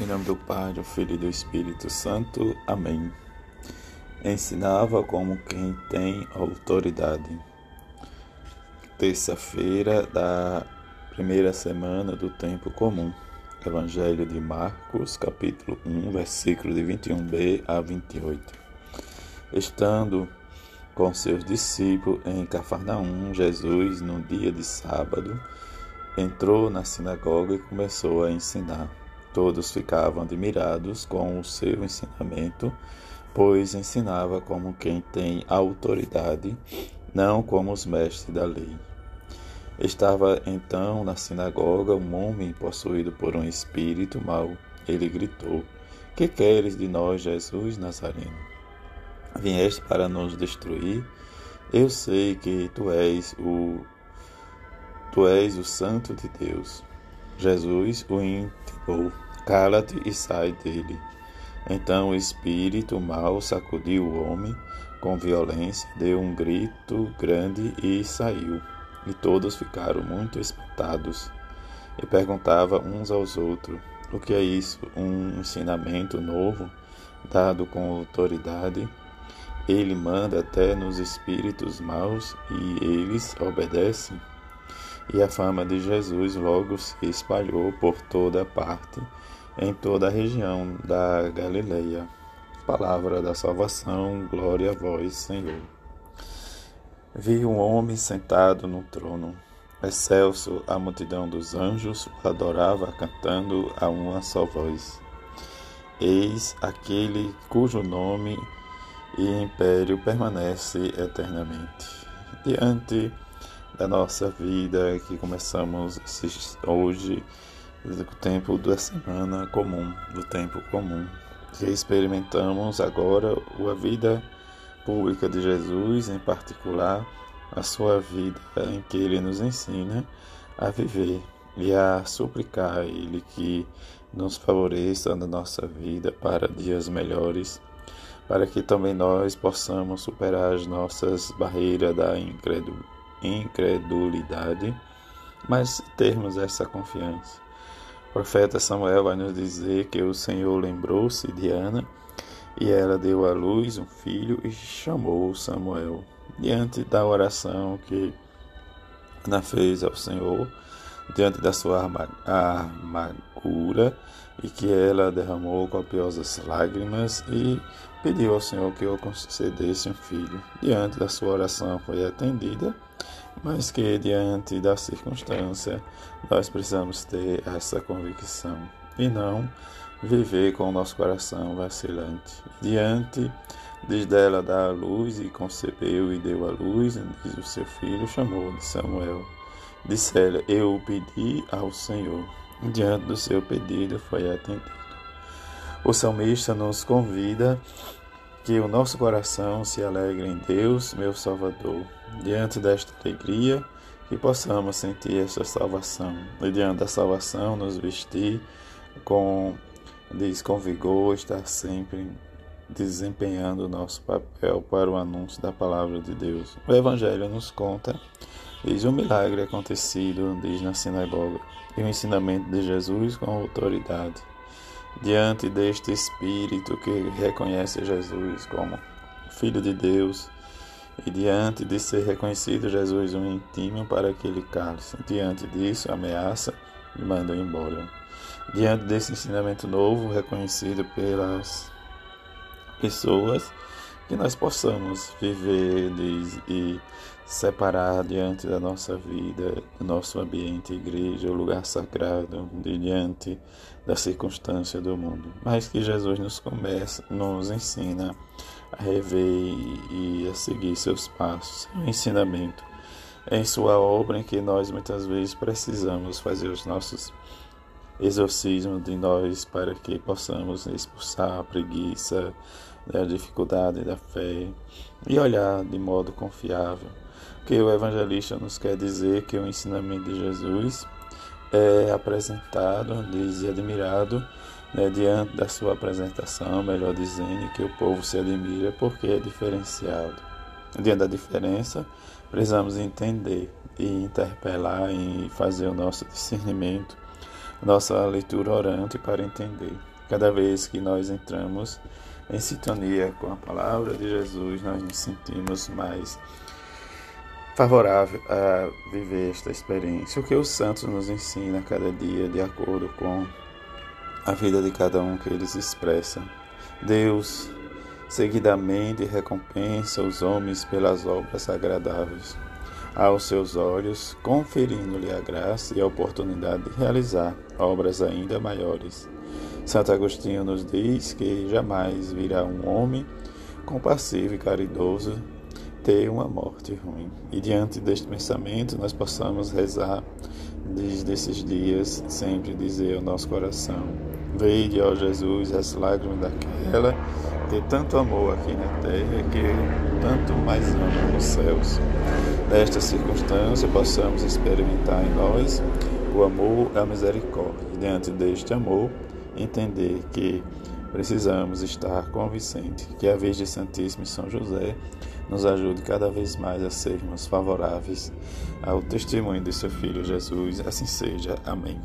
Em nome do Pai, do Filho e do Espírito Santo. Amém. Ensinava como quem tem autoridade. Terça-feira da primeira semana do tempo comum. Evangelho de Marcos, capítulo 1, versículo de 21b a 28. Estando com seus discípulos em Cafarnaum, Jesus, no dia de sábado, entrou na sinagoga e começou a ensinar. Todos ficavam admirados com o seu ensinamento, pois ensinava como quem tem autoridade, não como os mestres da lei. Estava então na sinagoga um homem possuído por um espírito mau. Ele gritou: Que queres de nós, Jesus Nazareno? Vieste para nos destruir? Eu sei que tu és o tu és o santo de Deus. Jesus o intimou: Cala-te e sai dele. Então o espírito mau sacudiu o homem com violência, deu um grito grande e saiu. E todos ficaram muito espantados e perguntavam uns aos outros: O que é isso? Um ensinamento novo, dado com autoridade? Ele manda até nos espíritos maus e eles obedecem? E a fama de Jesus logo se espalhou por toda parte, em toda a região da Galileia. Palavra da salvação, glória a vós, Senhor. Vi um homem sentado no trono. Excelso, a multidão dos anjos adorava cantando a uma só voz. Eis aquele cujo nome e império permanece eternamente. Diante da nossa vida que começamos hoje, do tempo da semana comum, do tempo comum. Que experimentamos agora a vida pública de Jesus, em particular a sua vida em que ele nos ensina a viver e a suplicar a ele que nos favoreça na nossa vida para dias melhores, para que também nós possamos superar as nossas barreiras da incredulidade, mas termos essa confiança. O profeta Samuel vai nos dizer que o Senhor lembrou-se de Ana e ela deu à luz um filho e chamou Samuel. Diante da oração que Ana fez ao Senhor, diante da sua amargura, e que ela derramou copiosas lágrimas e pediu ao Senhor que eu concedesse um filho. Diante da sua oração foi atendida mas que diante da circunstância nós precisamos ter essa convicção e não viver com o nosso coração vacilante. Diante diz dela dar a luz e concebeu e deu a luz, diz o seu filho, chamou de Samuel. Disse ela, eu pedi ao Senhor. Diante do seu pedido foi atendido. O salmista nos convida que o nosso coração se alegre em Deus, meu Salvador. Diante desta alegria, que possamos sentir esta salvação. E diante da salvação, nos vestir com, diz, com vigor, estar sempre desempenhando o nosso papel para o anúncio da palavra de Deus. O Evangelho nos conta, diz, um milagre acontecido, diz na sinagoga, e o ensinamento de Jesus com autoridade diante deste Espírito que reconhece Jesus como Filho de Deus e diante de ser reconhecido Jesus um intimo para aquele cálice, diante disso ameaça e manda embora. Diante desse ensinamento novo reconhecido pelas pessoas, que nós possamos viver e separar diante da nossa vida, nosso ambiente, igreja, o lugar sagrado, diante da circunstância do mundo. Mas que Jesus nos começa, nos ensina a rever e a seguir seus passos, seu ensinamento em sua obra em que nós muitas vezes precisamos fazer os nossos exorcismos de nós para que possamos expulsar a preguiça, a dificuldade da fé e olhar de modo confiável que o evangelista nos quer dizer que o ensinamento de Jesus é apresentado, diz e admirado né, diante da sua apresentação, melhor dizendo, que o povo se admira porque é diferenciado. Diante da diferença, precisamos entender e interpelar e fazer o nosso discernimento nossa leitura orante para entender. Cada vez que nós entramos em sintonia com a palavra de Jesus, nós nos sentimos mais favorável a viver esta experiência. O que os santos nos ensinam cada dia, de acordo com a vida de cada um que eles expressam. Deus seguidamente recompensa os homens pelas obras agradáveis aos seus olhos, conferindo-lhe a graça e a oportunidade de realizar obras ainda maiores. Santo Agostinho nos diz que jamais virá um homem compassivo e caridoso ter uma morte ruim. E diante deste pensamento, nós possamos rezar desde esses dias, sempre dizer ao nosso coração: Veide, ó Jesus, as lágrimas daquela que tanto amou aqui na terra, que tanto mais ama nos céus. Nesta circunstância, possamos experimentar em nós o amor a misericórdia. E diante deste amor, entender que precisamos estar convincentes que a Virgem Santíssima e São José nos ajude cada vez mais a sermos favoráveis ao testemunho de seu Filho Jesus. Assim seja. Amém.